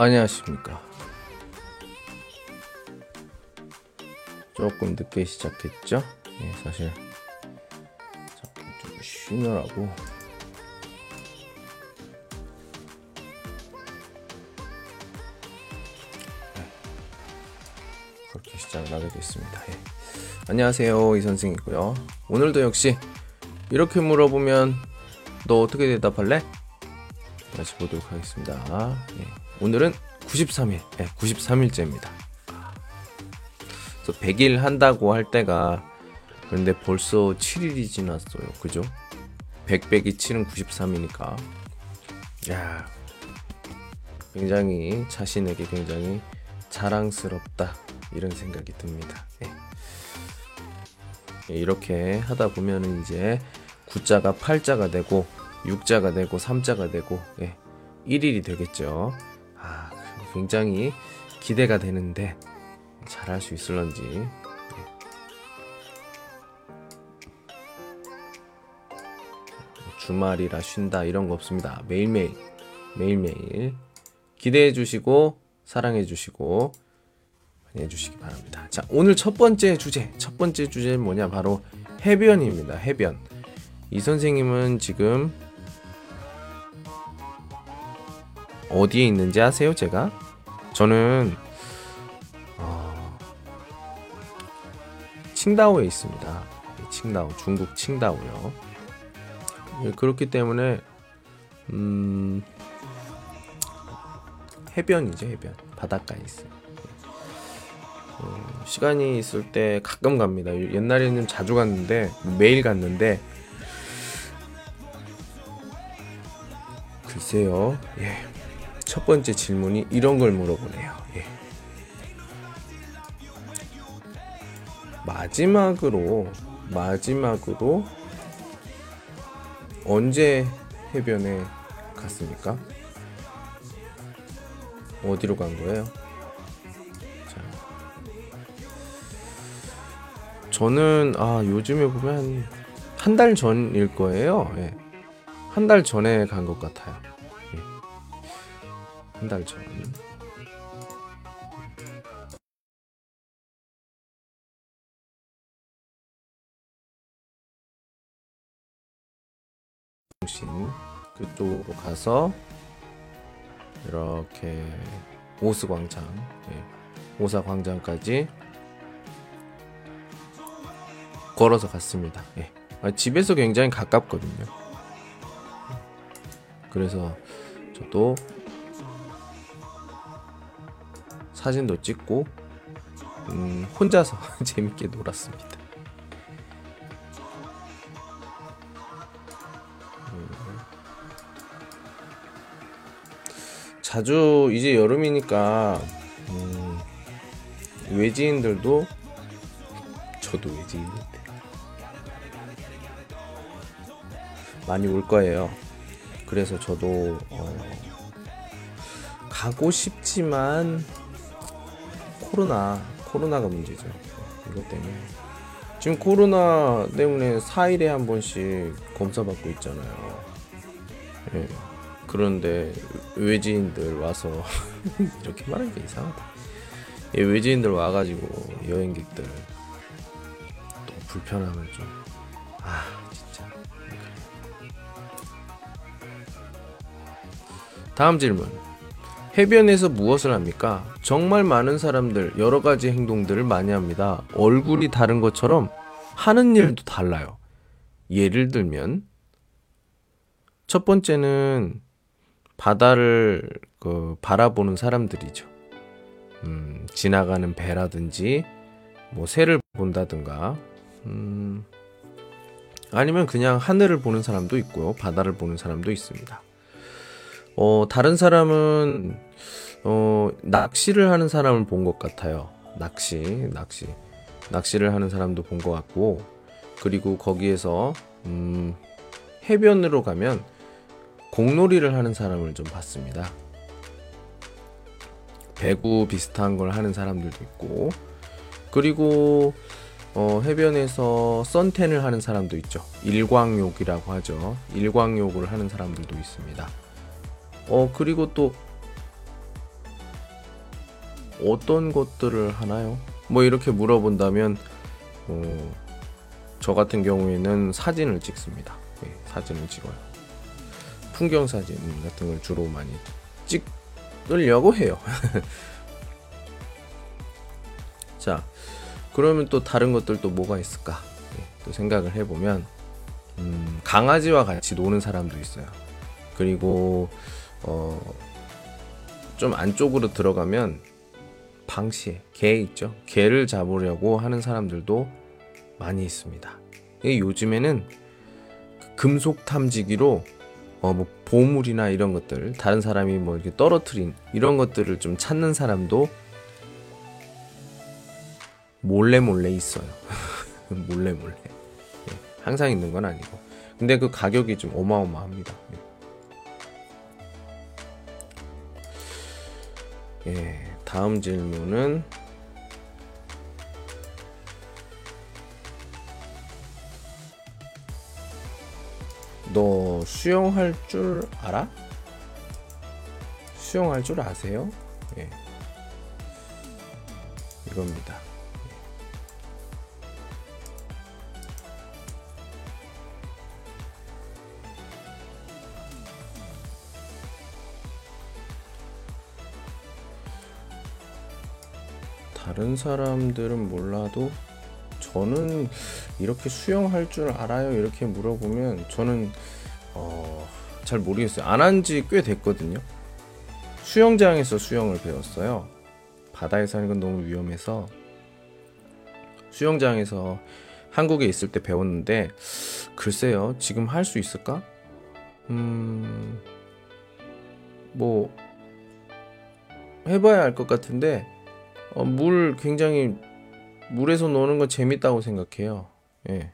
안녕하십니까. 조금 늦게 시작했죠? 예, 사실 좀 쉬느라고 네, 그렇게 시작을 하게 됐습니다. 예. 안녕하세요, 이 선생이고요. 오늘도 역시 이렇게 물어보면 너 어떻게 대답할래? 다시 보도록 하겠습니다. 예. 오늘은 93일, 예, 93일째입니다. 그래서 100일 한다고 할 때가 그런데 벌써 7일이 지났어요. 그죠? 100 빼기 7은 93이니까. 야, 굉장히 자신에게 굉장히 자랑스럽다 이런 생각이 듭니다. 예. 예, 이렇게 하다 보면은 이제 9자가 8자가 되고 6자가 되고 3자가 되고 예, 1일이 되겠죠. 아, 굉장히 기대가 되는데 잘할 수 있을런지. 예. 주말이라 쉰다 이런 거 없습니다. 매일매일 매일매일 기대해 주시고 사랑해 주시고 해 주시기 바랍니다. 자, 오늘 첫 번째 주제, 첫 번째 주제는 뭐냐? 바로 해변입니다. 해변. 이 선생님은 지금 어디에 있는지 아세요? 제가 저는 어, 칭다오에 있습니다. 칭다오, 중국 칭다오요. 예, 그렇기 때문에 음, 해변이죠, 해변. 바닷가에 있어요. 어, 시간이 있을 때 가끔 갑니다. 옛날에는 자주 갔는데 매일 갔는데 글쎄요. 예. 첫 번째 질문이 이런 걸 물어보네요. 예. 마지막으로 마지막으로 언제 해변에 갔습니까? 어디로 간 거예요? 자. 저는 아 요즘에 보면 한 달 전일 거예요. 예. 한달 전에 간 것 같아요. 예. 한달 전. 신 그쪽으로 가서 이렇게 오스 광장, 예. 오사 광장까지 걸어서 갔습니다. 예. 아, 집에서 굉장히 가깝거든요. 그래서 저도 사진도 찍고 음, 혼자서 재밌게 놀았습니다. 음. 자주 이제 여름이니까 음, 외지인들도 저도 외지인인데 많이 올 거예요. 그래서 저도 어, 가고 싶지만 코로나 코로나가 문제죠. 이것 때문에 지금 코로나 때문에 4일에 한 번씩 검사 받고 있잖아요. 예. 그런데 외지인들 와서 이렇게 말하니까 이상하다. 예, 외지인들 와가지고 여행객들 또 불편하면 좀아 진짜 다음 질문. 해변에서 무엇을 합니까? 정말 많은 사람들 여러 가지 행동들을 많이 합니다. 얼굴이 다른 것처럼 하는 일도 달라요. 예를 들면 첫 번째는 바다를 그 바라보는 사람들이죠. 음, 지나가는 배라든지 뭐 새를 본다든가 음, 아니면 그냥 하늘을 보는 사람도 있고요. 바다를 보는 사람도 있습니다. 어, 다른 사람은 어, 낚시를 하는 사람을 본 것 같아요. 낚시, 낚시. 낚시를 하는 사람도 본 것 같고, 그리고 거기에서, 음, 해변으로 가면 공놀이를 하는 사람을 좀 봤습니다. 배구 비슷한 걸 하는 사람들도 있고, 그리고 어, 해변에서 선텐을 하는 사람도 있죠. 일광욕이라고 하죠. 일광욕을 하는 사람들도 있습니다. 어, 그리고 또 어떤 것들을 하나요? 뭐 이렇게 물어본다면 어, 저 같은 경우에는 사진을 찍습니다. 예, 사진을 찍어요. 풍경 사진 같은 걸 주로 많이 찍으려고 해요. 자, 그러면 또 다른 것들 또 뭐가 있을까? 예, 또 생각을 해보면 음, 강아지와 같이 노는 사람도 있어요. 그리고 어, 좀 안쪽으로 들어가면 방시에 개 있죠. 개를 잡으려고 하는 사람들도 많이 있습니다. 요즘에는 금속 탐지기로 어, 뭐 보물이나 이런 것들 다른 사람이 뭐 이렇게 떨어뜨린 이런 것들을 좀 찾는 사람도 몰래 몰래 있어요. 몰래 몰래. 예, 항상 있는 건 아니고. 근데 그 가격이 좀 어마어마합니다. 예, 다음 질문은 너 수영할 줄 알아? 수영할 줄 아세요? 예. 이겁니다. 다른 사람들은 몰라도 저는 이렇게 수영할 줄 알아요? 이렇게 물어보면 저는 어, 잘 모르겠어요. 안 한 지 꽤 됐거든요. 수영장에서 수영을 배웠어요. 바다에서 하는 건 너무 위험해서 수영장에서 한국에 있을 때 배웠는데 글쎄요 지금 할 수 있을까? 음 뭐 해봐야 알 것 같은데 어, 물 굉장히 물에서 노는 건 재밌다고 생각해요. 예.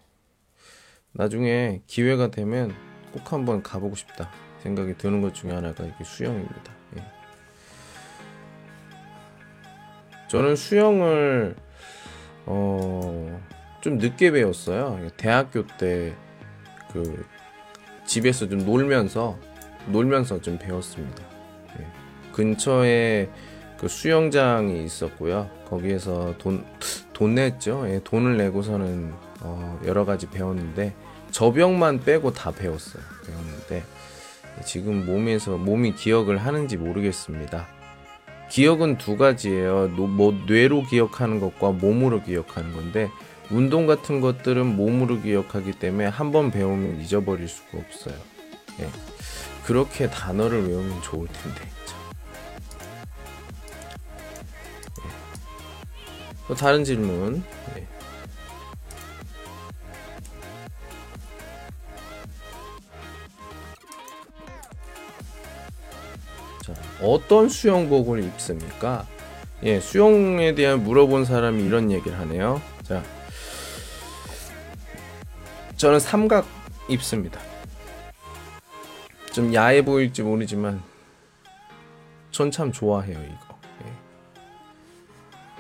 나중에 기회가 되면 꼭 한번 가보고 싶다 생각이 드는 것 중에 하나가 이게 수영입니다. 예. 저는 수영을 어, 좀 늦게 배웠어요. 대학교 때 그 집에서 좀 놀면서 놀면서 좀 배웠습니다. 예. 근처에 그 수영장이 있었고요. 거기에서 돈, 돈 냈죠. 예, 돈을 내고서는 어, 여러 가지 배웠는데 저병만 빼고 다 배웠어요. 배웠는데 지금 몸에서 몸이 기억을 하는지 모르겠습니다. 기억은 두 가지예요. 노, 뭐 뇌로 기억하는 것과 몸으로 기억하는 건데 운동 같은 것들은 몸으로 기억하기 때문에 한 번 배우면 잊어버릴 수가 없어요. 예. 그렇게 단어를 외우면 좋을 텐데. 또 다른 질문. 네. 자, 어떤 수영복을 입습니까? 예, 수영에 대한 물어본 사람이 이런 얘기를 하네요. 자, 저는 삼각 입습니다. 좀 야해 보일지 모르지만 전 참 좋아해요 이거. 예.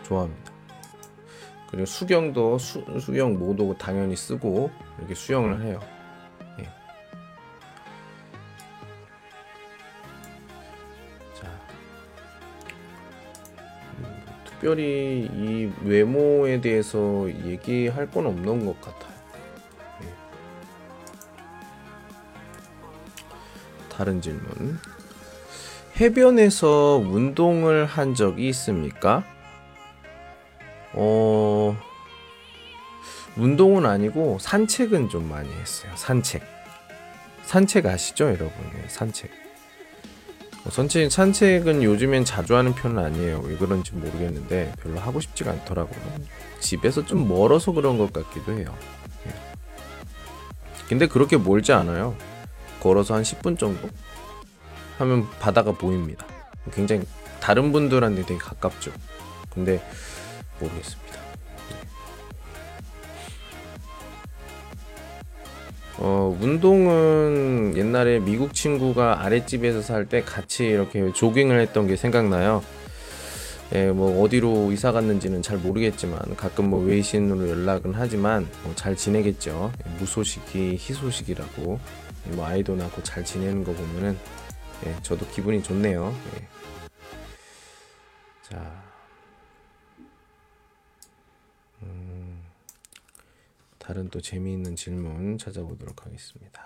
좋아합니다. 그리고 수경도 수, 수경 모도 당연히 쓰고 이렇게 수영을 해요. 예. 자, 음, 특별히 이 외모에 대해서 얘기할 건 없는 것 같아요. 예. 다른 질문. 해변에서 운동을 한 적이 있습니까? 어, 운동은 아니고 산책은 좀 많이 했어요. 산책. 산책 아시죠, 여러분? 네, 산책. 어, 산책, 산책은 요즘엔 자주 하는 편은 아니에요. 왜 그런지 모르겠는데 별로 하고 싶지가 않더라고요. 집에서 좀 멀어서 그런 것 같기도 해요. 네. 근데 그렇게 멀지 않아요. 걸어서 한 10분 정도 하면 바다가 보입니다. 굉장히 다른 분들한테 되게 가깝죠. 근데 모르겠습니다. 어, 운동은 옛날에 미국 친구가 아랫집에서 살 때 같이 이렇게 조깅을 했던 게 생각나요. 예, 뭐 어디로 이사 갔는지는 잘 모르겠지만 가끔 뭐 외신으로 연락은 하지만 뭐 잘 지내겠죠. 예, 무소식이 희소식이라고 예, 뭐 아이도 낳고 잘 지내는 거 보면은 예, 저도 기분이 좋네요. 예. 자. 다른 또 재미있는 질문 찾아보도록 하겠습니다.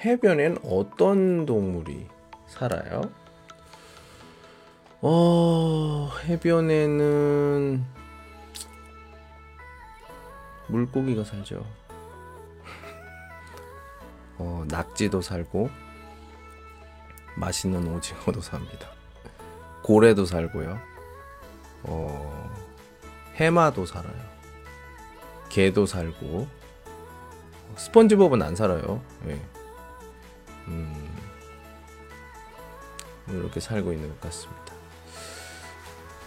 해변엔 어떤 동물이 살아요? 어, 해변에는 물고기가 살죠. 어, 낙지도 살고 맛있는 오징어도 삽니다. 고래도 살고요. 어, 해마도 살아요. 개도 살고 스펀지밥은 안 살아요. 예. 음, 이렇게 살고 있는 것 같습니다.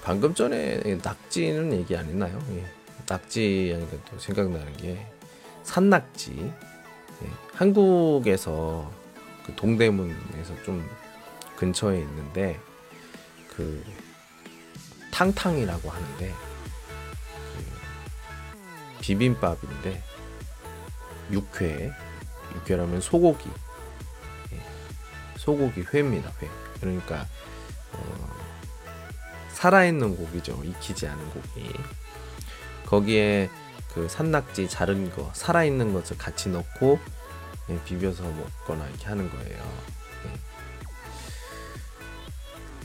방금 전에 낙지는 얘기 안 했나요? 예. 낙지 하니까 또 생각나는 게 산낙지. 예. 한국에서 그 동대문에서 좀 근처에 있는데 그 탕탕이라고 하는데 그 비빔밥인데 육회 육회라면 소고기. 예. 소고기 회입니다 회. 그러니까 어, 살아있는 고기죠 익히지 않은 고기. 거기에 그 산낙지 자른 거 살아있는 것을 같이 넣고 예, 비벼서 먹거나 이렇게 하는 거예요 예.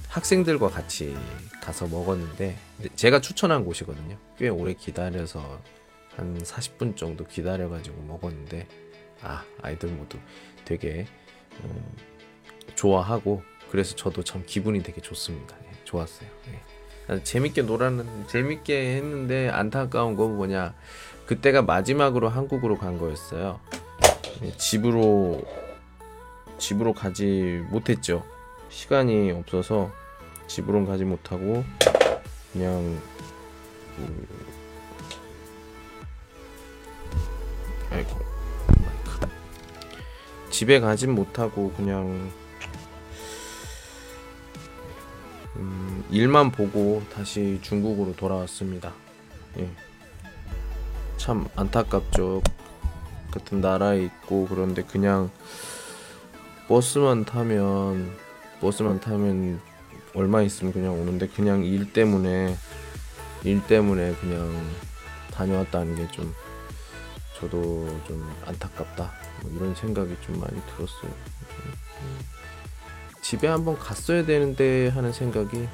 학생들과 같이 가서 먹었는데 제가 추천한 곳이거든요 꽤 오래 기다려서 한 40분 정도 기다려가지고 먹었는데 아 아이들 모두 되게 음, 좋아하고 그래서 저도 참 기분이 되게 좋습니다. 예, 좋았어요. 예. 재밌게 놀았는 재밌게 했는데 안타까운 건 뭐냐 그때가 마지막으로 한국으로 간 거였어요. 예, 집으로 집으로 가지 못했죠. 시간이 없어서 집으로 가지 못하고 그냥 그 아이고 집에 가진 못하고 그냥 음, 일만 보고 다시 중국으로 돌아왔습니다. 예. 참 안타깝죠. 같은 나라에 있고 그런데 그냥 버스만 타면 버스만 타면 얼마 있으면 그냥 오는데 그냥 일 때문에 일 때문에 그냥 다녀왔다는 게 좀 저도 좀 안타깝다 뭐 이런 생각이 좀 많이 들었어요. 집에 한번 갔어야 되는데 하는 생각이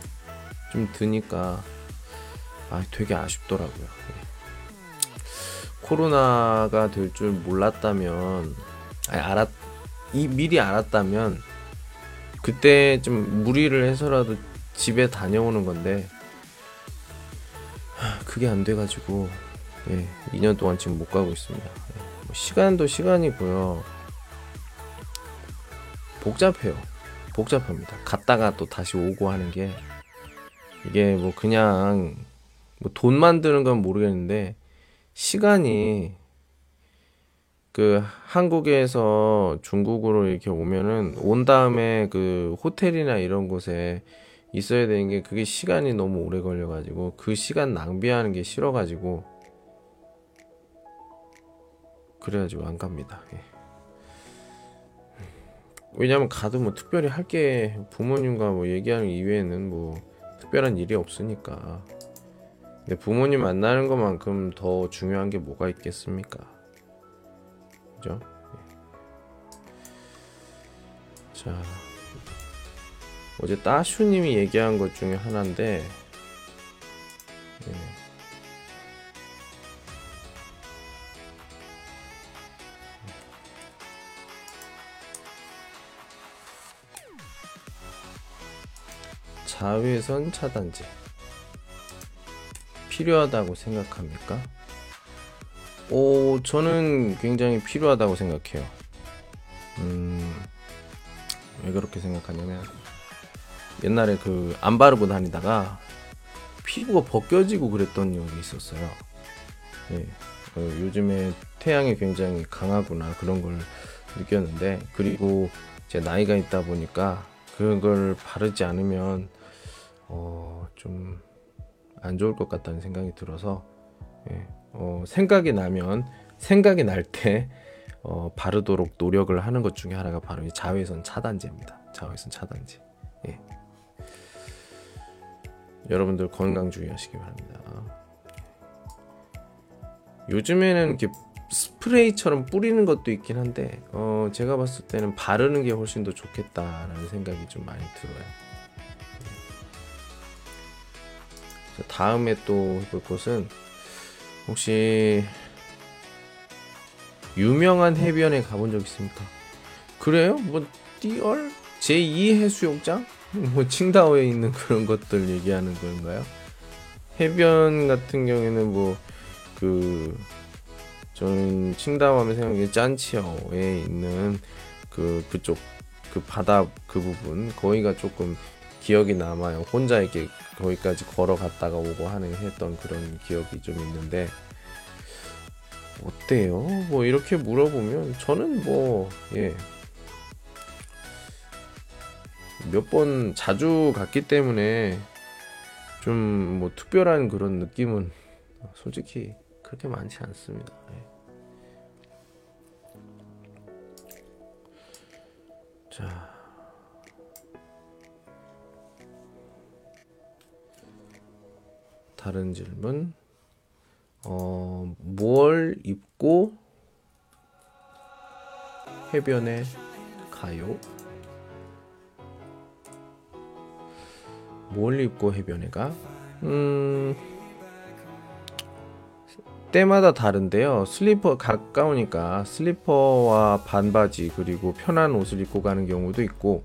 좀 드니까 아 되게 아쉽더라고요. 예. 코로나가 될 줄 몰랐다면 아니, 알았 이 미리 알았다면 그때 좀 무리를 해서라도 집에 다녀오는 건데 그게 안 돼가지고 예, 2년 동안 지금 못 가고 있습니다. 예, 뭐 시간도 시간이고요. 복잡해요. 복잡합니다. 갔다가 또 다시 오고 하는 게 이게 뭐 그냥 뭐 돈 만 드는 건 모르겠는데 시간이 그 한국에서 중국으로 이렇게 오면은 온 다음에 그 호텔이나 이런 곳에 있어야 되는 게 그게 시간이 너무 오래 걸려 가지고 그 시간 낭비하는 게 싫어 가지고 그래가지고 안 갑니다. 예. 왜냐면 가도 뭐 특별히 할 게 부모님과 뭐 얘기하는 이외에는 뭐 특별한 일이 없으니까. 부모님 만나는 것만큼 더 중요한 게 뭐가 있겠습니까? 그죠? 예. 자, 어제 따슈님이 얘기한 것 중에 하나인데, 예. 자외선 차단제 필요하다고 생각합니까? 오, 저는 굉장히 필요하다고 생각해요. 음, 왜 그렇게 생각하냐면 옛날에 그 안 바르고 다니다가 피부가 벗겨지고 그랬던 적이 있었어요. 예, 어, 요즘에 태양이 굉장히 강하구나 그런 걸 느꼈는데 그리고 제 나이가 있다 보니까 그런 걸 바르지 않으면 어, 좀 안 좋을 것 같다는 생각이 들어서 예, 어, 생각이 나면 생각이 날때 어, 바르도록 노력을 하는 것 중에 하나가 바로 이 자외선 차단제입니다. 자외선 차단제. 예. 여러분들 건강 주의하시기 바랍니다. 요즘에는 이렇게 스프레이처럼 뿌리는 것도 있긴 한데 어, 제가 봤을 때는 바르는 게 훨씬 더 좋겠다라는 생각이 좀 많이 들어요. 다음에 또 해볼 것은 혹시 유명한 해변에 가본 적 있습니까? 그래요? 뭐 띠얼 제2 해수욕장? 뭐 칭다오에 있는 그런 것들 얘기하는 건가요? 해변 같은 경우에는 뭐 그 저는 칭다오 하면 생각이 짠치어에 있는 그 그쪽 그 바다 그 부분 거기가 조금 기억이 남아요. 혼자 이렇게 거기까지 걸어갔다가 오고 하는 했던 그런 기억이 좀 있는데 어때요? 뭐 이렇게 물어보면 저는 뭐 예. 몇 번 자주 갔기 때문에 좀 뭐 특별한 그런 느낌은 솔직히 그렇게 많지 않습니다. 예. 자. 다른 질문. 어, 뭘 입고 해변에 가요? 뭘 입고 해변에 가? 음, 때마다 다른데요. 슬리퍼 가까우니까 슬리퍼와 반바지 그리고 편한 옷을 입고 가는 경우도 있고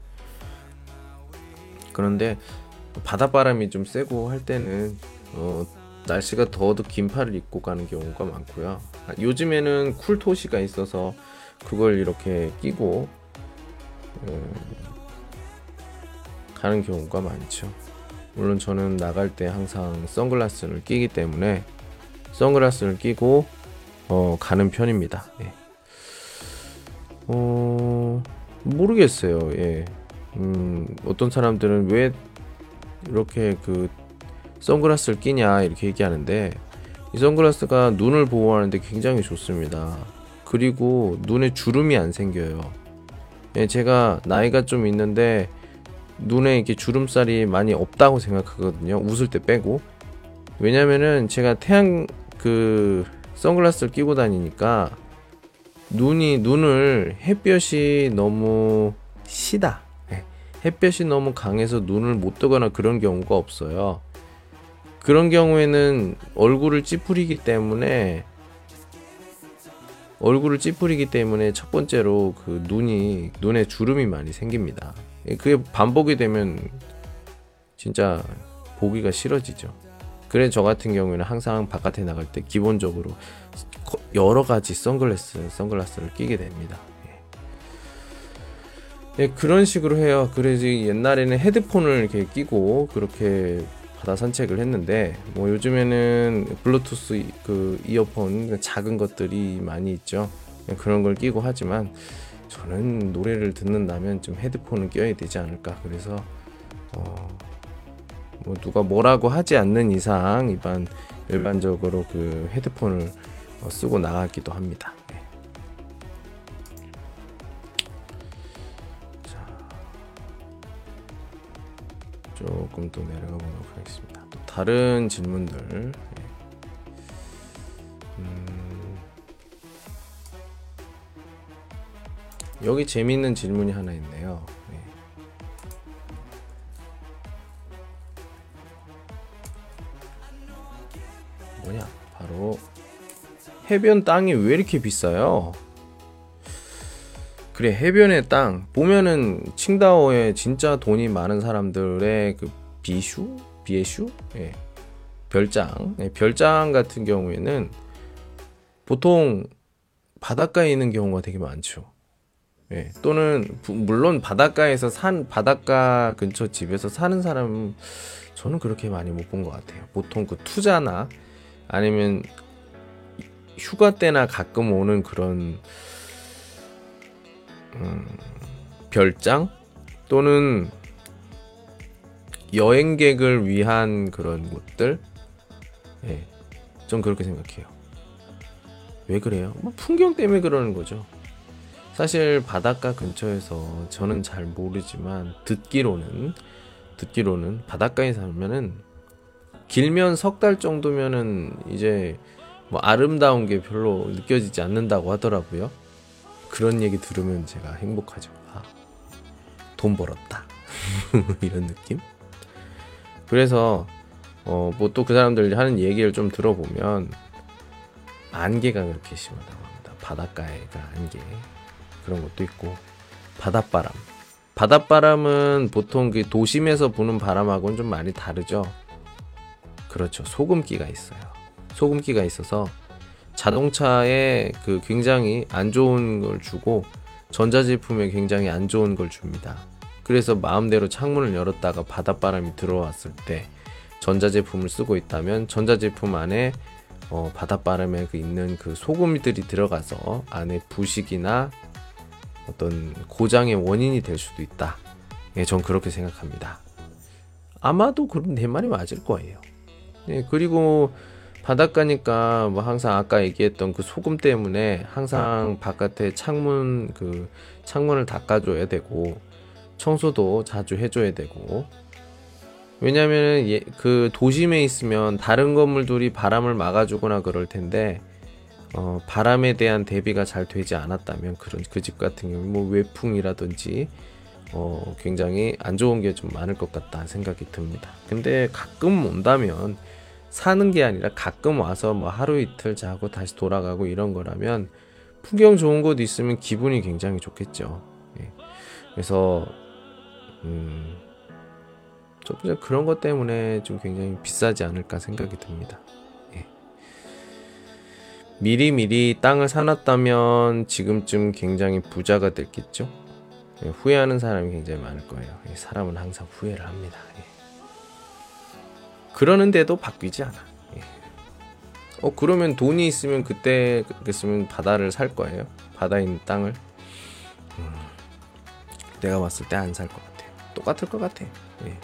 그런데 바닷바람이 좀 세고 할 때는 어, 날씨가 더워도 긴팔을 입고 가는 경우가 많고요. 아, 요즘에는 쿨토시가 있어서 그걸 이렇게 끼고 음, 가는 경우가 많죠. 물론 저는 나갈 때 항상 선글라스를 끼기 때문에 선글라스를 끼고 어, 가는 편입니다. 예. 어, 모르겠어요. 예. 음, 어떤 사람들은 왜 이렇게 그 선글라스를 끼냐 이렇게 얘기하는데 이 선글라스가 눈을 보호하는데 굉장히 좋습니다. 그리고 눈에 주름이 안 생겨요. 예, 제가 나이가 좀 있는데 눈에 이렇게 주름살이 많이 없다고 생각하거든요. 웃을 때 빼고. 왜냐면은 제가 태양 그 선글라스를 끼고 다니니까 눈이 눈을 햇볕이 너무 시다. 예, 햇볕이 너무 강해서 눈을 못 뜨거나 그런 경우가 없어요. 그런 경우에는 얼굴을 찌푸리기 때문에 얼굴을 찌푸리기 때문에 첫 번째로 그 눈이 눈에 주름이 많이 생깁니다. 그게 반복이 되면 진짜 보기가 싫어지죠. 그래 저 같은 경우에는 항상 바깥에 나갈 때 기본적으로 여러 가지 선글라스 선글라스를 끼게 됩니다. 예, 예 그런 식으로 해요. 그래서 옛날에는 헤드폰을 이렇게 끼고 그렇게 바다 산책을 했는데 뭐 요즘에는 블루투스 그 이어폰 작은 것들이 많이 있죠. 그런 걸 끼고 하지만 저는 노래를 듣는다면 좀 헤드폰을 껴야 되지 않을까. 그래서 어, 뭐 누가 뭐라고 하지 않는 이상 일반 일반적으로 그 헤드폰을 어, 쓰고 나가기도 합니다. 조금 또 내려가 보도록 하겠습니다. 또 다른 질문들. 예. 음, 여기 재밌는 질문이 하나 있네요. 네. 뭐냐? 바로 해변 땅이 왜 이렇게 비싸요? 그래 해변의 땅 보면은 칭다오에 진짜 돈이 많은 사람들의 그 비슈 비에슈 예. 별장 예. 별장 같은 경우에는 보통 바닷가에 있는 경우가 되게 많죠. 예. 또는 부, 물론 바닷가에서 산 바닷가 근처 집에서 사는 사람은 저는 그렇게 많이 못 본 것 같아요. 보통 그 투자나 아니면 휴가 때나 가끔 오는 그런 음, 별장 또는 여행객을 위한 그런 곳들 예, 좀 그렇게 생각해요. 왜 그래요? 뭐 풍경 때문에 그러는 거죠. 사실 바닷가 근처에서 저는 잘 모르지만 듣기로는 듣기로는 바닷가에 살면은 길면 석 달 정도면은 이제 뭐 아름다운 게 별로 느껴지지 않는다고 하더라고요. 그런 얘기 들으면 제가 행복하죠. 아, 돈 벌었다. 이런 느낌? 그래서 어, 뭐 또 그 사람들 하는 얘기를 좀 들어보면 안개가 그렇게 심하다고 합니다. 바닷가에가 안개 그런 것도 있고 바닷바람. 바닷바람은 보통 그 도심에서 부는 바람하고는 좀 많이 다르죠. 그렇죠. 소금기가 있어요. 소금기가 있어서 자동차에 그 굉장히 안 좋은 걸 주고 전자제품에 굉장히 안 좋은 걸 줍니다. 그래서 마음대로 창문을 열었다가 바닷바람이 들어왔을 때 전자제품을 쓰고 있다면 전자제품 안에 어, 바닷바람에 그 있는 그 소금들이 들어가서 안에 부식이나 어떤 고장의 원인이 될 수도 있다. 예, 전 그렇게 생각합니다. 아마도 그런 내 말이 맞을 거예요. 예, 그리고 바닷가니까 뭐 항상 아까 얘기했던 그 소금 때문에 항상 바깥에 창문 그 창문을 닦아줘야 되고 청소도 자주 해줘야 되고 왜냐면 예, 그 도심에 있으면 다른 건물들이 바람을 막아주거나 그럴 텐데 어, 바람에 대한 대비가 잘 되지 않았다면 그런 그 집 같은 경우 뭐 외풍이라든지 어, 굉장히 안 좋은 게 좀 많을 것 같다 생각이 듭니다. 근데 가끔 온다면 사는 게 아니라 가끔 와서 뭐 하루 이틀 자고 다시 돌아가고 이런 거라면 풍경 좋은 곳 있으면 기분이 굉장히 좋겠죠. 예. 그래서 음, 좀 그런 것 때문에 좀 굉장히 비싸지 않을까 생각이 듭니다. 예. 미리 미리 땅을 사놨다면 지금쯤 굉장히 부자가 됐겠죠. 예, 후회하는 사람이 굉장히 많을 거예요. 예, 사람은 항상 후회를 합니다. 예. 그러는데도 바뀌지 않아. 예. 어 그러면 돈이 있으면 그때 그랬으면 바다를 살 거예요. 바다에 있는 땅을. 음, 내가 봤을 때 안 살 것 같아요. 똑같을 것 같아. 예.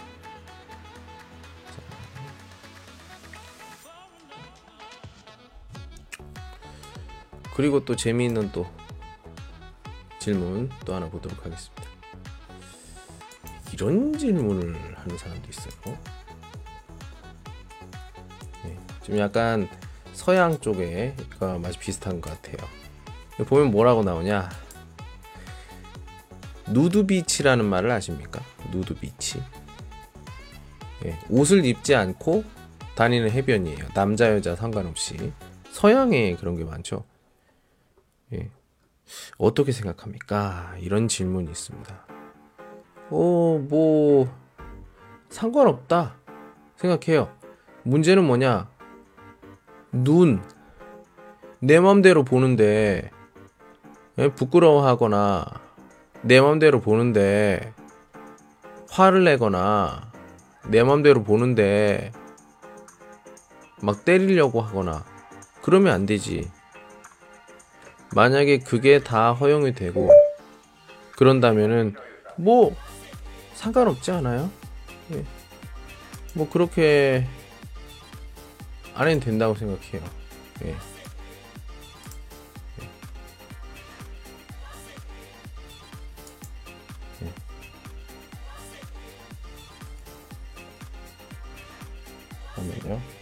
그리고 또 재미있는 또 질문 또 하나 보도록 하겠습니다. 이런 질문을 하는 사람도 있어요. 네, 좀 약간 서양 쪽에가 맛이 비슷한 것 같아요. 보면 뭐라고 나오냐? 누드비치라는 말을 아십니까? 누드비치. 예, 옷을 입지 않고 다니는 해변이에요. 남자 여자 상관없이 서양에 그런 게 많죠. 예. 어떻게 생각합니까? 이런 질문이 있습니다. 어, 뭐 상관없다 생각해요. 문제는 뭐냐? 눈. 내 맘대로 보는데 예? 부끄러워하거나 내 맘대로 보는데 화를 내거나 내 맘대로 보는데 막 때리려고 하거나 그러면 안 되지. 만약에 그게 다 허용이 되고 그런다면은 뭐 상관없지 않아요? 예. 뭐 그렇게 안 해도 된다고 생각해요. 예. 예. 예. 잠깐만요.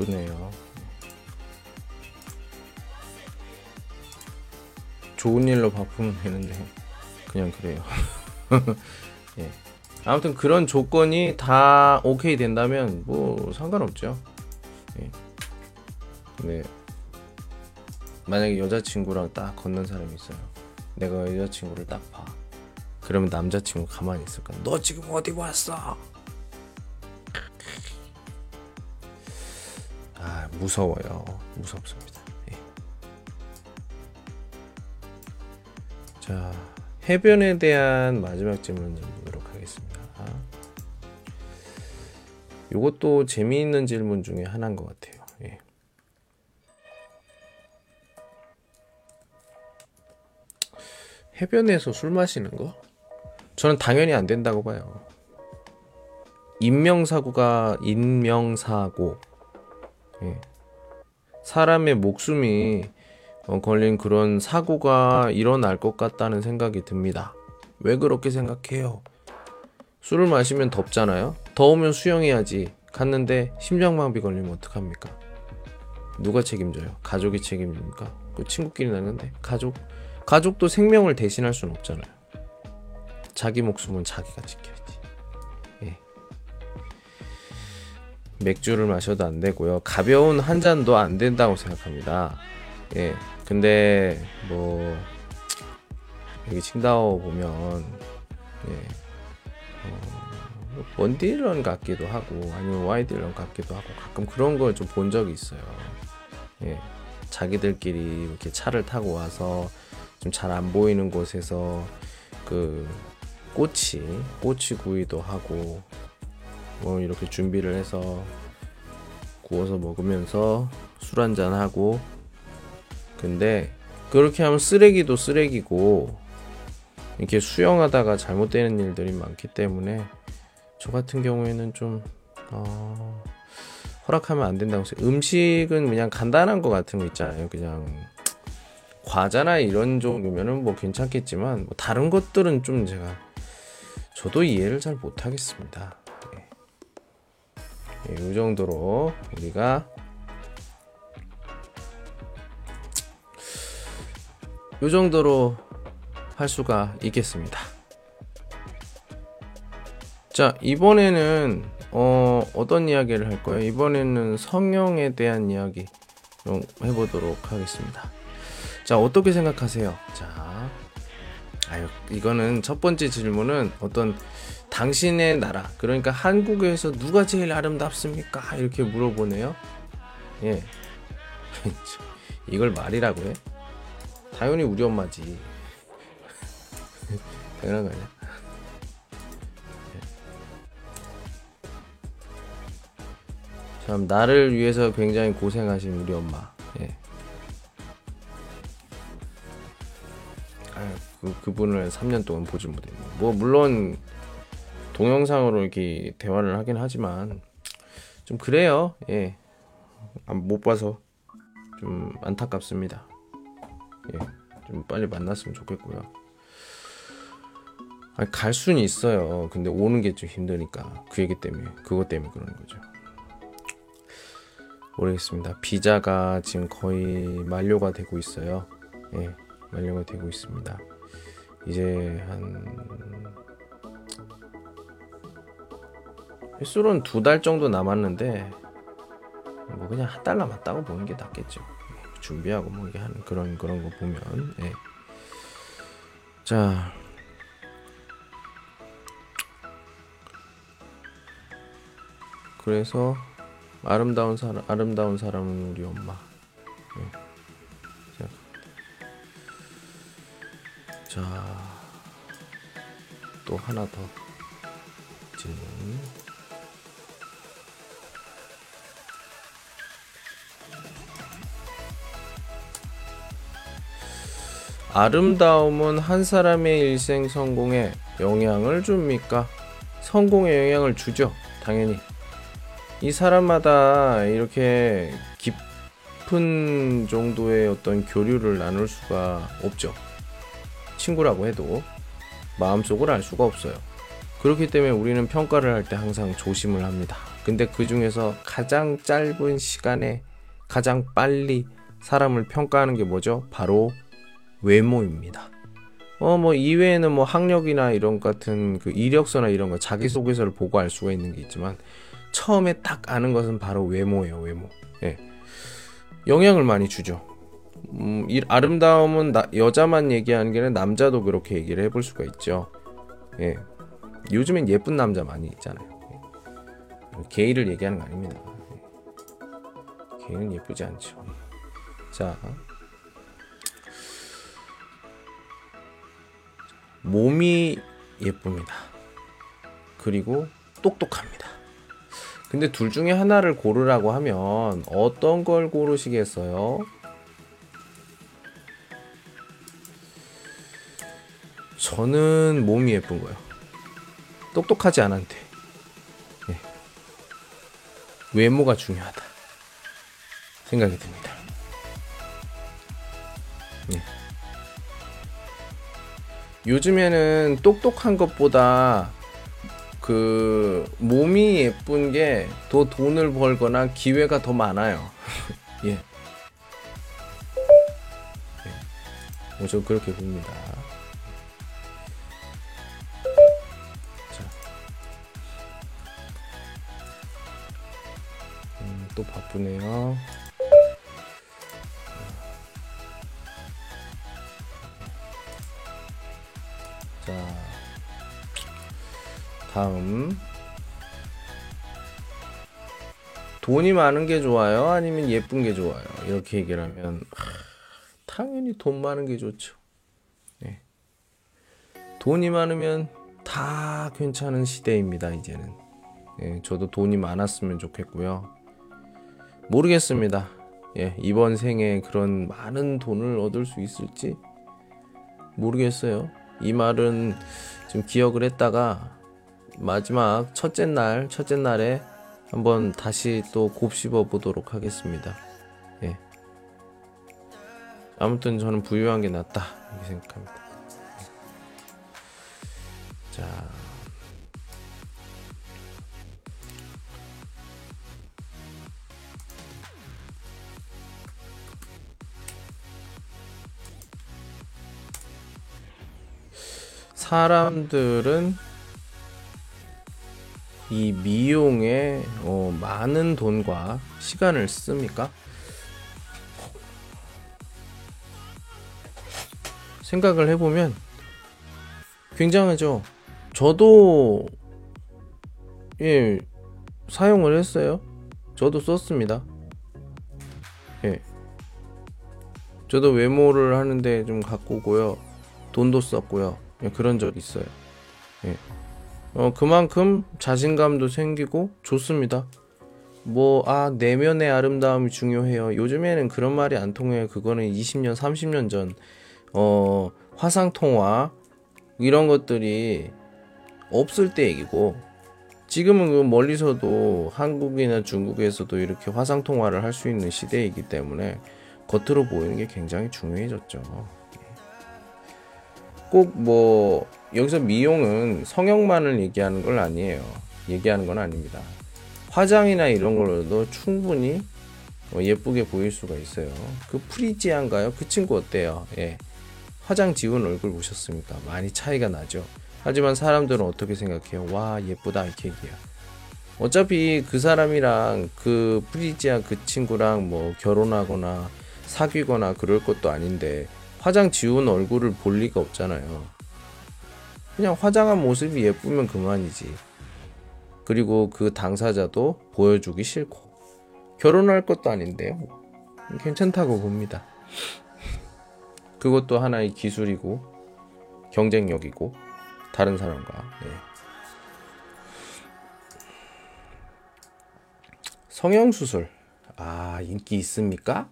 바쁘네요. 좋은 일로 바쁘면 되는데 그냥 그래요. 예. 아무튼 그런 조건이 다 오케이 된다면 뭐 상관없죠. 예. 근데 만약에 여자친구랑 딱 걷는 사람이 있어요. 내가 여자친구를 딱 봐. 그러면 남자친구 가만히 있을까? 너 지금 어디 왔어? 무서워요. 무섭습니다. 예. 자 해변에 대한 마지막 질문 좀 보도록 하겠습니다. 이것도 재미있는 질문 중에 하나인 것 같아요. 예. 해변에서 술 마시는 거? 저는 당연히 안 된다고 봐요. 인명사고가 인명사고. 예. 사람의 목숨이 어, 걸린 그런 사고가 일어날 것 같다는 생각이 듭니다. 왜 그렇게 생각해요? 술을 마시면 덥잖아요. 더우면 수영해야지. 갔는데 심장마비 걸리면 어떡합니까? 누가 책임져요? 가족이 책임집니까? 그 친구끼리 나는데 가족 가족도 생명을 대신할 수는 없잖아요. 자기 목숨은 자기가 지켜야지. 맥주를 마셔도 안 되고요. 가벼운 한 잔도 안 된다고 생각합니다. 예. 근데 뭐 여기 칭다오 보면 예. 어, 원딜런 같기도 하고 아니면 와이딜런 같기도 하고 가끔 그런 걸 좀 본 적이 있어요. 예. 자기들끼리 이렇게 차를 타고 와서 좀 잘 안 보이는 곳에서 그 꼬치, 꼬치 구이도 하고 뭐 이렇게 준비를 해서 구워서 먹으면서 술 한잔 하고 근데 그렇게 하면 쓰레기도 쓰레기고 이렇게 수영하다가 잘못되는 일들이 많기 때문에 저 같은 경우에는 좀 어, 허락하면 안 된다고 생각해요. 음식은 그냥 간단한 거 같은 거 있잖아요. 그냥 과자나 이런 종류면은 뭐 괜찮겠지만 뭐 다른 것들은 좀 제가 저도 이해를 잘 못하겠습니다. 예. 예, 이 정도로 우리가 이 정도로 할 수가 있겠습니다. 자 이번에는 어, 어떤 이야기를 할 거예요? 이번에는 성형에 대한 이야기 좀 해보도록 하겠습니다. 자 어떻게 생각하세요? 자 아유 이거는 첫 번째 질문은 어떤 당신의 나라 그러니까 한국에서 누가 제일 아름답습니까? 이렇게 물어보네요. 예 이걸 말이라고 해? 당연히 우리 엄마지. 당연한 거 아니야? 참 나를 위해서 굉장히 고생하신 우리 엄마. 예. 아, 그 그분을 3년 동안 보지 못했네. 뭐 물론 동영상으로 이렇게 대화를 하긴 하지만 좀 그래요. 예. 아, 못 봐서 좀 안타깝습니다. 예. 좀 빨리 만났으면 좋겠고요. 아니, 갈 수는 있어요. 근데 오는 게 좀 힘드니까 그 얘기 때문에 그것 때문에 그러는 거죠. 모르겠습니다. 비자가 지금 거의 만료가 되고 있어요. 예, 만료가 되고 있습니다. 이제 한 횟수로는 두 달 정도 남았는데 뭐 그냥 한 달 남았다고 보는 게 낫겠죠. 예, 준비하고 뭐 이게 하는 그런 그런 거 보면 예. 자 그래서 아름다운 사람 아름다운 사람은 우리 엄마. 네. 자, 또 하나 더 질문. 아름다움은 한 사람의 일생 성공에 영향을 줍니까? 성공에 영향을 주죠, 당연히. 이 사람마다 이렇게 깊은 정도의 어떤 교류를 나눌 수가 없죠. 친구라고 해도 마음속을 알 수가 없어요. 그렇기 때문에 우리는 평가를 할 때 항상 조심을 합니다. 근데 그 중에서 가장 짧은 시간에 가장 빨리 사람을 평가하는 게 뭐죠? 바로 외모입니다. 어, 뭐, 이외에는 뭐 학력이나 이런 같은 그 이력서나 이런 거 자기소개서를 보고 알 수가 있는 게 있지만, 처음에 딱 아는 것은 바로 외모예요, 외모. 예. 영향을 많이 주죠. 음, 이 아름다움은 나, 여자만 얘기하는 게 아니라 남자도 그렇게 얘기를 해볼 수가 있죠. 예. 요즘엔 예쁜 남자 많이 있잖아요. 예. 게이를 얘기하는 거 아닙니다. 예. 게이는 예쁘지 않죠. 자, 몸이 예쁩니다. 그리고 똑똑합니다. 근데 둘 중에 하나를 고르라고 하면 어떤 걸 고르시겠어요? 저는 몸이 예쁜 거요. 똑똑하지 않은데. 네. 외모가 중요하다. 생각이 듭니다. 네. 요즘에는 똑똑한 것보다 그 몸이 예쁜 게 더 돈을 벌거나 기회가 더 많아요. 예. 예. 뭐저 그렇게 봅니다. 자. 음, 또 바쁘네요. 다음 돈이 많은 게 좋아요? 아니면 예쁜 게 좋아요? 이렇게 얘기를 하면 하, 당연히 돈 많은 게 좋죠. 네. 돈이 많으면 다 괜찮은 시대입니다. 이제는. 예, 저도 돈이 많았으면 좋겠고요. 모르겠습니다. 예, 이번 생에 그런 많은 돈을 얻을 수 있을지 모르겠어요. 이 말은 좀 기억을 했다가 마지막 첫째 날, 첫째 날에 한번 다시 또 곱씹어 보도록 하겠습니다. 예. 아무튼 저는 부유한 게 낫다 이렇게 생각합니다. 자. 사람들은 이 미용에 어, 많은 돈과 시간을 씁니까? 생각을 해보면 굉장하죠. 저도 예 사용을 했어요. 저도 썼습니다. 예. 저도 외모를 하는데 좀 오고요. 돈도 썼고요. 예, 그런 적 있어요. 예. 어, 그만큼 자신감도 생기고 좋습니다. 뭐, 아, 내면의 아름다움이 중요해요. 요즘에는 그런 말이 안 통해요. 그거는 20년, 30년 전, 어, 화상통화, 이런 것들이 없을 때 얘기고, 지금은 그 멀리서도 한국이나 중국에서도 이렇게 화상통화를 할 수 있는 시대이기 때문에 겉으로 보이는 게 굉장히 중요해졌죠. 꼭 뭐 여기서 미용은 성형만을 얘기하는 건 아니에요. 얘기하는 건 아닙니다. 화장이나 이런 걸로도 충분히 뭐 예쁘게 보일 수가 있어요. 그 프리지안가요? 그 친구 어때요? 예. 화장 지운 얼굴 보셨습니까? 많이 차이가 나죠. 하지만 사람들은 어떻게 생각해요? 와, 예쁘다. 이렇게 얘기해요. 어차피 그 사람이랑 그 프리지안 그 친구랑 뭐 결혼하거나 사귀거나 그럴 것도 아닌데 화장 지운 얼굴을 볼 리가 없잖아요. 그냥 화장한 모습이 예쁘면 그만이지. 그리고 그 당사자도 보여주기 싫고 결혼할 것도 아닌데요. 괜찮다고 봅니다. 그것도 하나의 기술이고 경쟁력이고 다른 사람과 네. 성형 수술 아 인기 있습니까?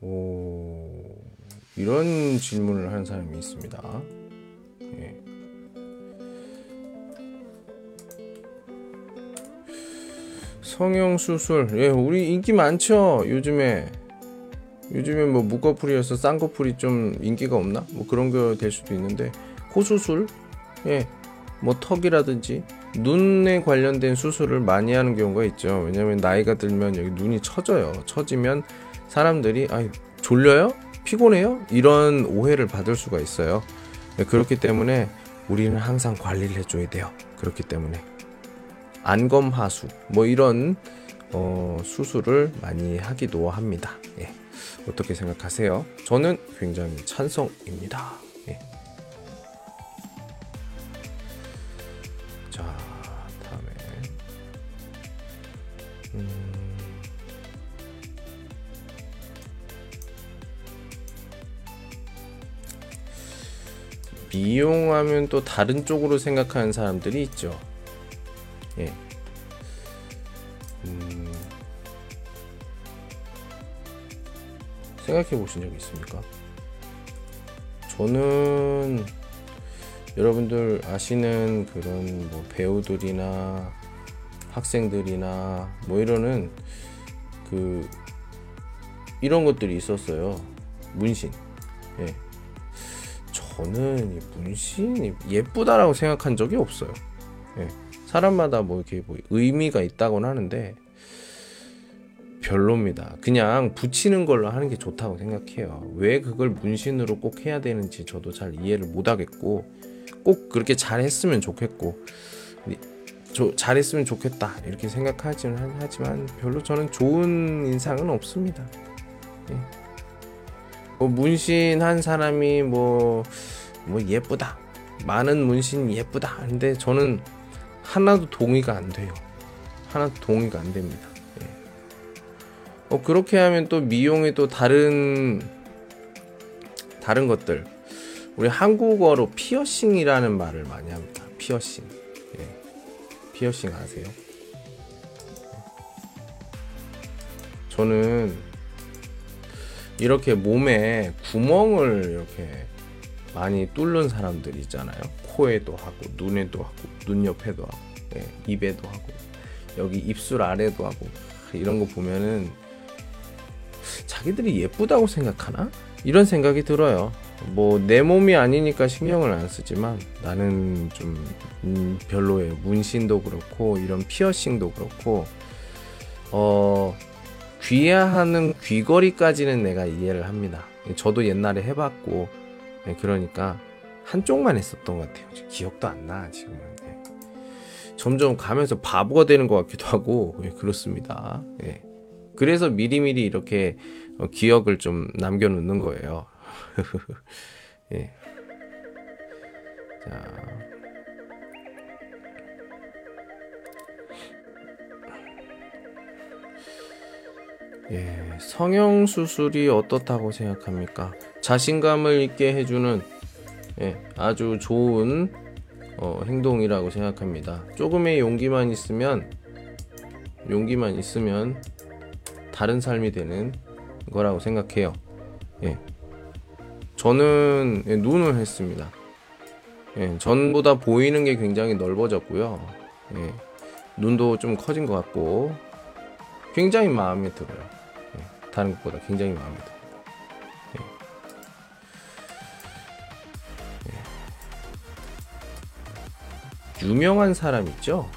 오 이런 질문을 하는 사람이 있습니다. 예. 성형 수술, 예, 우리 인기 많죠. 요즘에 요즘에 뭐 무꺼풀이여서 쌍꺼풀이 좀 인기가 없나? 뭐 그런 거 될 수도 있는데 코 수술, 예, 뭐 턱이라든지 눈에 관련된 수술을 많이 하는 경우가 있죠. 왜냐면 나이가 들면 여기 눈이 처져요. 처지면 사람들이 아 졸려요? 피곤해요? 이런 오해를 받을 수가 있어요. 네, 그렇기 때문에 우리는 항상 관리를 해줘야 돼요. 그렇기 때문에 안검하수 뭐 이런 어, 수술을 많이 하기도 합니다. 예. 어떻게 생각하세요? 저는 굉장히 찬성입니다. 예. 자, 다음에 음... 미용하면 또 다른 쪽으로 생각하는 사람들이 있죠. 예. 음... 생각해 보신 적 있습니까? 저는 여러분들 아시는 그런 뭐 배우들이나 학생들이나 뭐 이러는 그 이런 것들이 있었어요. 문신. 예. 저는 이 문신이 예쁘다라고 생각한 적이 없어요. 예. 사람마다 뭐 이렇게 뭐 의미가 있다곤 하는데 별로입니다. 그냥 붙이는 걸로 하는 게 좋다고 생각해요. 왜 그걸 문신으로 꼭 해야 되는지 저도 잘 이해를 못 하겠고 꼭 그렇게 잘 했으면 좋겠고 저, 잘했으면 좋겠다 이렇게 생각하지만 하지만 별로 저는 좋은 인상은 없습니다. 예. 뭐 문신 한 사람이 뭐뭐 뭐 예쁘다 많은 문신 예쁘다 근데 저는 하나도 동의가 안 돼요. 하나도 동의가 안 됩니다. 예. 어, 그렇게 하면 또 미용의 또 다른 다른 것들 우리 한국어로 피어싱이라는 말을 많이 합니다. 피어싱. 예. 피어싱 아세요? 저는 이렇게 몸에 구멍을 이렇게 많이 뚫는 사람들 있잖아요. 코에도 하고 눈에도 하고 눈 옆에도 하고 예, 입에도 하고 여기 입술 아래도 하고 이런 거 보면은 자기들이 예쁘다고 생각하나? 이런 생각이 들어요. 뭐 내 몸이 아니니까 신경을 안 쓰지만 나는 좀 음, 별로예요. 문신도 그렇고 이런 피어싱도 그렇고 어 귀하하는 귀걸이까지는 내가 이해를 합니다. 저도 옛날에 해봤고 네, 그러니까 한쪽만 했었던 것 같아요. 기억도 안 나 지금은. 네. 점점 가면서 바보가 되는 것 같기도 하고 네, 그렇습니다. 예. 그래서 미리미리 이렇게 어, 기억을 좀 남겨놓는 거예요. 예. 자. 예, 성형 수술이 어떻다고 생각합니까? 자신감을 있게 해주는 예, 아주 좋은 어, 행동이라고 생각합니다. 조금의 용기만 있으면 용기만 있으면 다른 삶이 되는 거라고 생각해요. 예. 저는 예, 눈을 했습니다. 예, 전보다 보이는 게 굉장히 넓어졌고요. 예, 눈도 좀 커진 것 같고 굉장히 마음에 들어요. 다른 것보다 굉장히 들어요. 예. 예. 유명한 사람 있죠?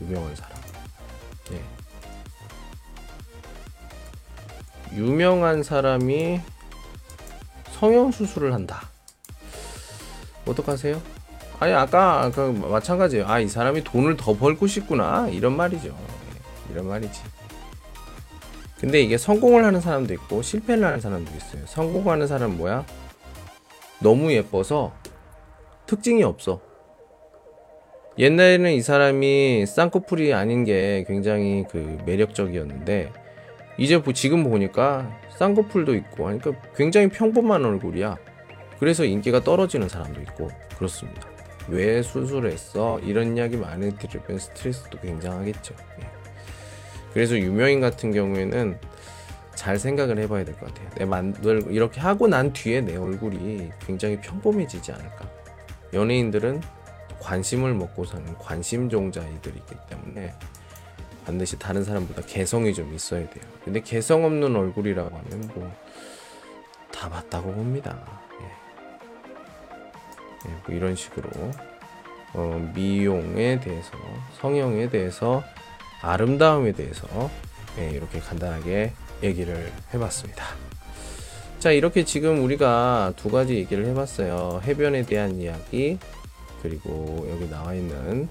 유명한 사람. 예. 유명한 사람이 성형 수술을 한다. 어떡하세요? 아니 아까 아까 마찬가지예요. 아 이 사람이 돈을 더 벌고 싶구나 이런 말이죠. 예. 이런 말이지. 근데 이게 성공을 하는 사람도 있고 실패를 하는 사람도 있어요. 성공하는 사람은 뭐야? 너무 예뻐서 특징이 없어. 옛날에는 이 사람이 쌍꺼풀이 아닌 게 굉장히 그 매력적이었는데 이제 지금 보니까 쌍꺼풀도 있고 하니까 굉장히 평범한 얼굴이야. 그래서 인기가 떨어지는 사람도 있고 그렇습니다. 왜 수술했어? 이런 이야기 많이 들으면 스트레스도 굉장하겠죠. 예. 그래서 유명인 같은 경우에는 잘 생각을 해봐야 될 것 같아요. 내 만들 이렇게 하고 난 뒤에 내 얼굴이 굉장히 평범해지지 않을까. 연예인들은 관심을 먹고 사는 관심종자이들이기 때문에 반드시 다른 사람보다 개성이 좀 있어야 돼요. 근데 개성 없는 얼굴이라고 하면 뭐 다 맞다고 봅니다. 예. 예, 뭐 이런 식으로 어, 미용에 대해서, 성형에 대해서, 아름다움에 대해서 예, 이렇게 간단하게 얘기를 해봤습니다. 자, 이렇게 지금 우리가 두 가지 얘기를 해봤어요. 해변에 대한 이야기, 그리고 여기 나와 있는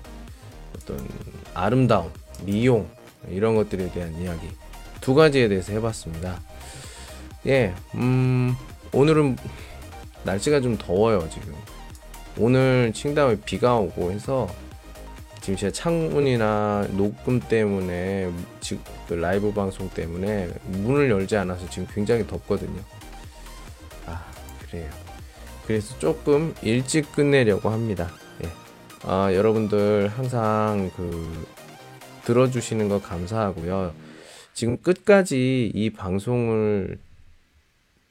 어떤 아름다움, 미용, 이런 것들에 대한 이야기 두 가지에 대해서 해봤습니다. 예, 음, 오늘은 날씨가 좀 더워요, 지금. 오늘 칭다오에 비가 오고 해서 지금 제가 창문이나 녹음 때문에 지금 그 라이브 방송 때문에 문을 열지 않아서 지금 굉장히 덥거든요. 아, 그래요. 그래서 조금 일찍 끝내려고 합니다. 예. 아, 여러분들 항상 그 들어주시는 거 감사하고요. 지금 끝까지 이 방송을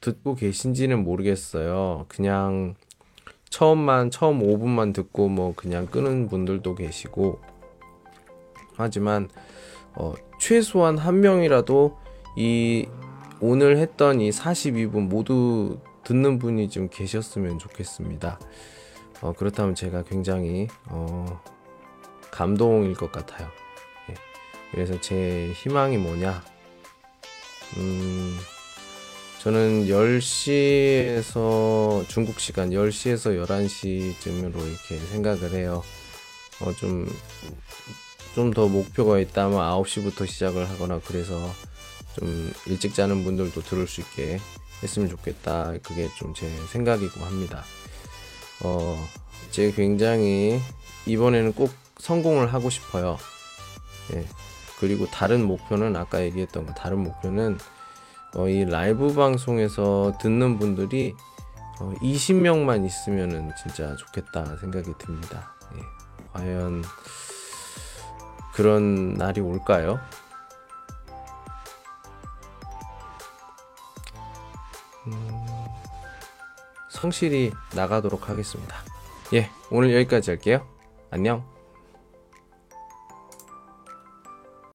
듣고 계신지는 모르겠어요. 그냥 처음만 처음 5분만 듣고 뭐 그냥 끄는 분들도 계시고 하지만 어, 최소한 한 명이라도 이 오늘 했던 이 42분 모두 듣는 분이 좀 계셨으면 좋겠습니다. 어, 그렇다면 제가 굉장히 어, 감동일 것 같아요. 예. 그래서 제 희망이 뭐냐? 음, 저는 10시에서 중국 시간 10시에서 11시쯤으로 이렇게 생각을 해요. 어, 좀, 좀 더 목표가 있다면 9시부터 시작을 하거나 그래서 좀 일찍 자는 분들도 들을 수 있게 했으면 좋겠다. 그게 좀 제 생각이고 합니다. 어, 제 굉장히 이번에는 꼭 성공을 하고 싶어요. 예. 그리고 다른 목표는 아까 얘기했던 거 다른 목표는 어, 이 라이브 방송에서 듣는 분들이 어, 20명만 있으면은 진짜 좋겠다 생각이 듭니다. 예. 과연 그런 날이 올까요? 음, 성실히 나가도록 하겠습니다. 예, 오늘 여기까지 할게요. 안녕.